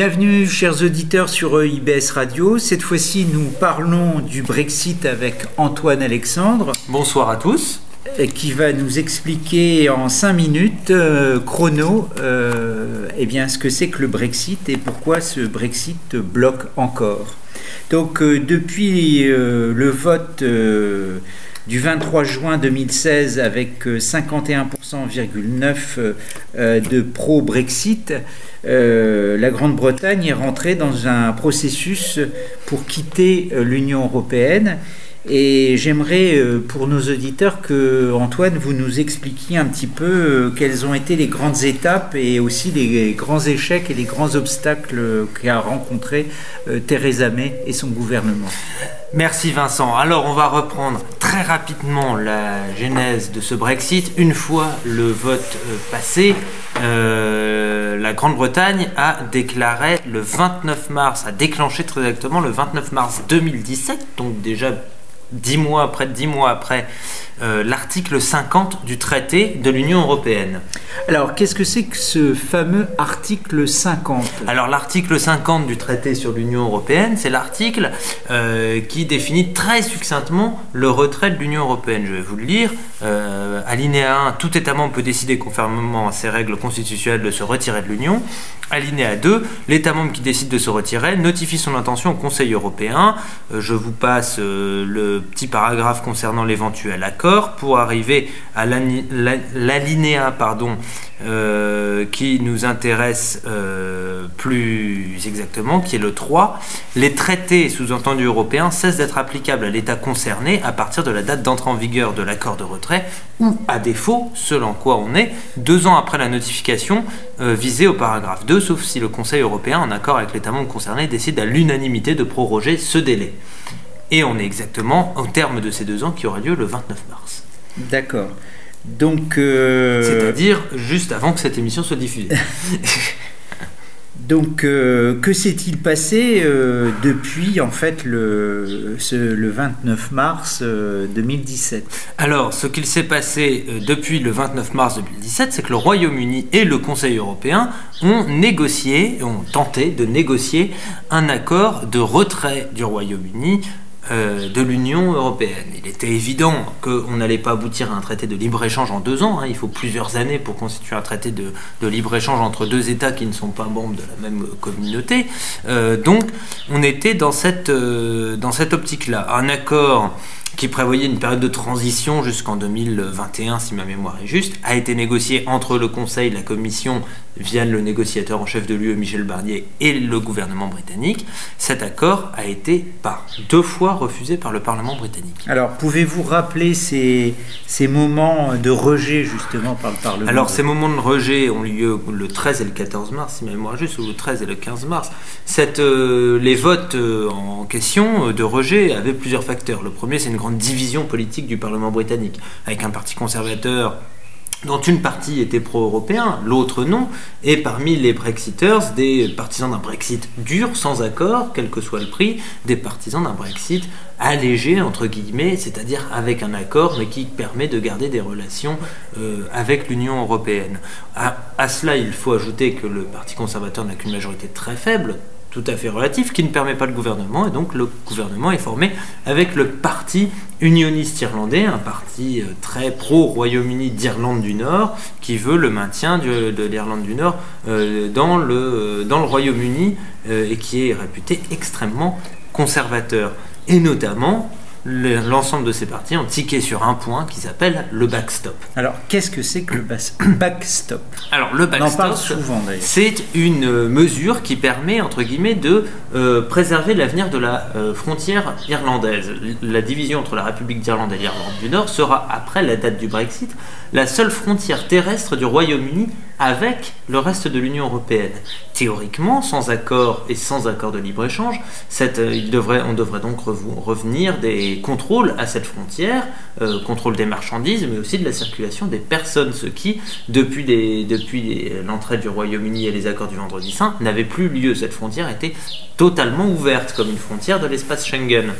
Bienvenue chers auditeurs sur IBS Radio. Cette fois-ci nous parlons du Brexit avec Antoine Alexandre. Bonsoir à tous. Qui va nous expliquer en 5 minutes euh, chrono euh, eh bien, ce que c'est que le Brexit et pourquoi ce Brexit bloque encore. Donc euh, depuis le vote du 23 juin 2016 avec 51,9% de pro-Brexit, euh, la Grande-Bretagne est rentrée dans un processus pour quitter euh, l'Union européenne. Et j'aimerais, euh, pour nos auditeurs, que Antoine, vous nous expliquiez un petit peu quelles ont été les grandes étapes et aussi les grands échecs et les grands obstacles qu'a rencontré Theresa May et son gouvernement. Merci Vincent. Alors on va reprendre très rapidement la genèse de ce Brexit. Une fois le vote passé, la Grande-Bretagne a déclaré le 29 mars, a déclenché très exactement le 29 mars 2017, donc déjà dix mois, près de dix mois après euh, l'article 50 du traité de l'Union européenne. Alors, qu'est-ce que c'est que ce fameux article 50 Alors, l'article 50 du traité sur l'Union européenne, c'est l'article euh, qui définit très succinctement le retrait de l'Union européenne. Je vais vous le lire. Euh, alinéa 1, tout État membre peut décider conformément à ses règles constitutionnelles de se retirer de l'Union. Alinéa 2, l'État membre qui décide de se retirer notifie son intention au Conseil européen. je vous passe le petit paragraphe concernant l'éventuel accord pour arriver à l'alinéa pardon, euh, qui nous intéresse euh, plus exactement, qui est le 3. Les traités sous-entendus européens cessent d'être applicables à l'État concerné à partir de la date d'entrée en vigueur de l'accord de retrait ou à défaut, selon quoi on est, deux ans après la notification euh, visée au paragraphe 2, sauf si le Conseil européen, en accord avec l'État membre concerné, décide à l'unanimité de proroger ce délai. Et on est exactement au terme de ces deux ans qui aura lieu le 29 mars. D'accord. Donc. Euh, C'est-à-dire juste avant que cette émission soit diffusée. Donc, euh, que s'est-il passé euh, depuis en fait le, le 29 mars 2017 Alors, ce qu'il s'est passé depuis le 29 mars 2017, c'est que le Royaume-Uni et le Conseil européen ont négocié, ont tenté de négocier un accord de retrait du Royaume-Uni euh, de l'Union européenne. Il était évident qu'on n'allait pas aboutir à un traité de libre-échange en deux ans. Hein. Il faut plusieurs années pour constituer un traité de, libre-échange entre deux États qui ne sont pas membres de la même communauté. Euh, donc on était dans cette, euh, dans cette optique-là. Un accord qui prévoyait une période de transition jusqu'en 2021, si ma mémoire est juste, a été négocié entre le Conseil, la Commission, via le négociateur en chef de l'UE, Michel Barnier, et le gouvernement britannique. Cet accord a été par deux fois refusé par le Parlement britannique. Alors, pouvez-vous rappeler ces, ces moments de rejet, justement, par le Parlement Alors, ces moments de rejet ont lieu le 13 et le 14 mars, si ma mémoire est juste, ou le 13 et le 15 mars. Cette, euh, les votes euh, en question euh, de rejet avaient plusieurs facteurs. Le premier, c'est une grande division politique du Parlement britannique, avec un parti conservateur dont une partie était pro-européen, l'autre non, et parmi les Brexiteurs, des partisans d'un Brexit dur, sans accord, quel que soit le prix, des partisans d'un Brexit allégé, entre guillemets, c'est-à-dire avec un accord, mais qui permet de garder des relations euh, avec l'Union européenne. à, cela, il faut ajouter que le Parti conservateur n'a qu'une majorité très faible, tout à fait relatif qui ne permet pas le gouvernement et donc le gouvernement est formé avec le parti unioniste irlandais, un parti euh, très pro-Royaume-Uni d'Irlande du Nord qui veut le maintien de, l'Irlande du Nord euh, dans le, euh, dans le Royaume-Uni et qui est réputé extrêmement conservateur. Et notamment l'ensemble de ces partis ont tiqué sur un point qui s'appelle le backstop. Alors, qu'est-ce que c'est que le backstop? Alors, le backstop, c'est une euh, mesure qui permet, entre guillemets, de euh, préserver l'avenir de la euh, frontière irlandaise. La division entre la République d'Irlande et l'Irlande du Nord sera, après la date du Brexit, la seule frontière terrestre du Royaume-Uni avec le reste de l'Union européenne. Théoriquement, sans accord et sans accord de libre-échange, euh, on devrait donc revenir des contrôles à cette frontière, euh, contrôle des marchandises, mais aussi de la circulation des personnes, ce qui, depuis, depuis l'entrée du Royaume-Uni et les accords du Vendredi Saint, n'avait plus lieu. Cette frontière était totalement ouverte comme une frontière de l'espace Schengen.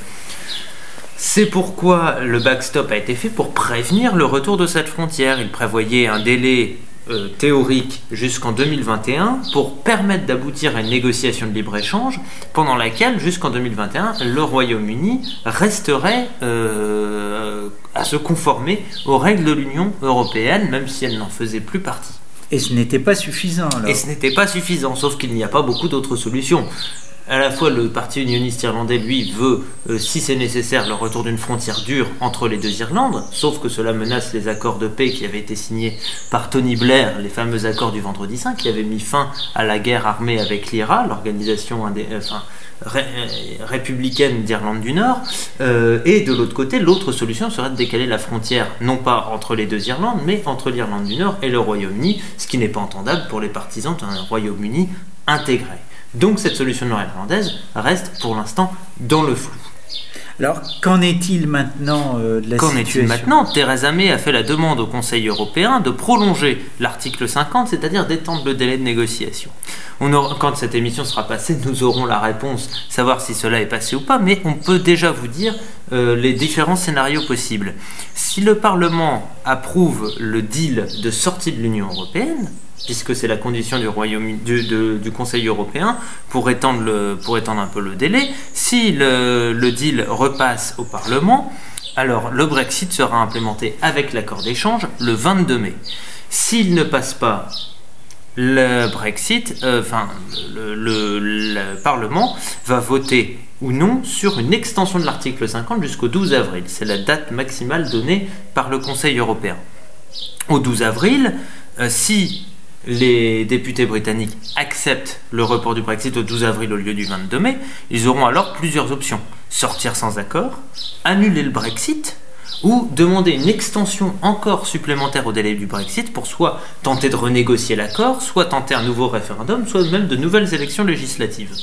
C'est pourquoi le backstop a été fait pour prévenir le retour de cette frontière. Il prévoyait un délai euh, théorique jusqu'en 2021 pour permettre d'aboutir à une négociation de libre-échange pendant laquelle, jusqu'en 2021, le Royaume-Uni resterait euh, à se conformer aux règles de l'Union européenne, même si elle n'en faisait plus partie. Et ce n'était pas suffisant alors Et ce n'était pas suffisant, sauf qu'il n'y a pas beaucoup d'autres solutions à la fois le Parti unioniste irlandais, lui, veut, euh, si c'est nécessaire, le retour d'une frontière dure entre les deux Irlandes, sauf que cela menace les accords de paix qui avaient été signés par Tony Blair, les fameux accords du vendredi 5, qui avaient mis fin à la guerre armée avec l'IRA, l'organisation euh, euh, républicaine d'Irlande du Nord. et de l'autre côté, l'autre solution serait de décaler la frontière, non pas entre les deux Irlandes, mais entre l'Irlande du Nord et le Royaume-Uni, ce qui n'est pas entendable pour les partisans d'un Royaume-Uni intégré. Donc cette solution nord-irlandaise reste pour l'instant dans le flou. Alors, qu'en est-il maintenant euh, de la Qu'en est-il maintenant? Theresa May a fait la demande au Conseil européen de prolonger l'article 50, c'est-à-dire d'étendre le délai de négociation. On quand cette émission sera passée, nous aurons la réponse, savoir si cela est passé ou pas, mais on peut déjà vous dire euh, les différents scénarios possibles. Si le Parlement approuve le deal de sortie de l'Union européenne, puisque c'est la condition du, Royaume, du, Conseil européen pour étendre, un peu le délai. Si le, deal repasse au Parlement, alors le Brexit sera implémenté avec l'accord d'échange le 22 mai. S'il ne passe pas le Brexit, euh, enfin le, Parlement va voter ou non sur une extension de l'article 50 jusqu'au 12 avril. C'est la date maximale donnée par le Conseil européen. Au 12 avril, euh, si les députés britanniques acceptent le report du Brexit au 12 avril au lieu du 22 mai, ils auront alors plusieurs options. Sortir sans accord, annuler le Brexit, ou demander une extension encore supplémentaire au délai du Brexit pour soit tenter de renégocier l'accord, soit tenter un nouveau référendum, soit même de nouvelles élections législatives.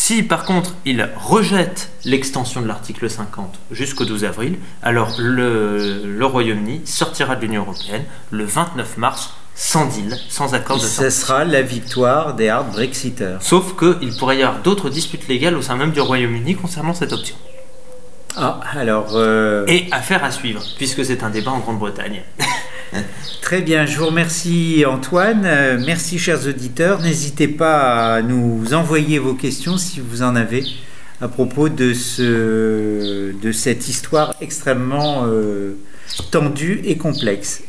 Si par contre il rejette l'extension de l'article 50 jusqu'au 12 avril, alors le, le Royaume-Uni sortira de l'Union européenne le 29 mars sans deal, sans accord de sortie. Ce sera la victoire des hard Brexiters. Sauf qu'il pourrait y avoir d'autres disputes légales au sein même du Royaume-Uni concernant cette option. Ah, alors. Euh, Et affaire à suivre, puisque c'est un débat en Grande-Bretagne. Très bien, je vous remercie Antoine. Euh, merci chers auditeurs. N'hésitez pas à nous envoyer vos questions si vous en avez à propos de, ce, de cette histoire extrêmement euh, tendue et complexe.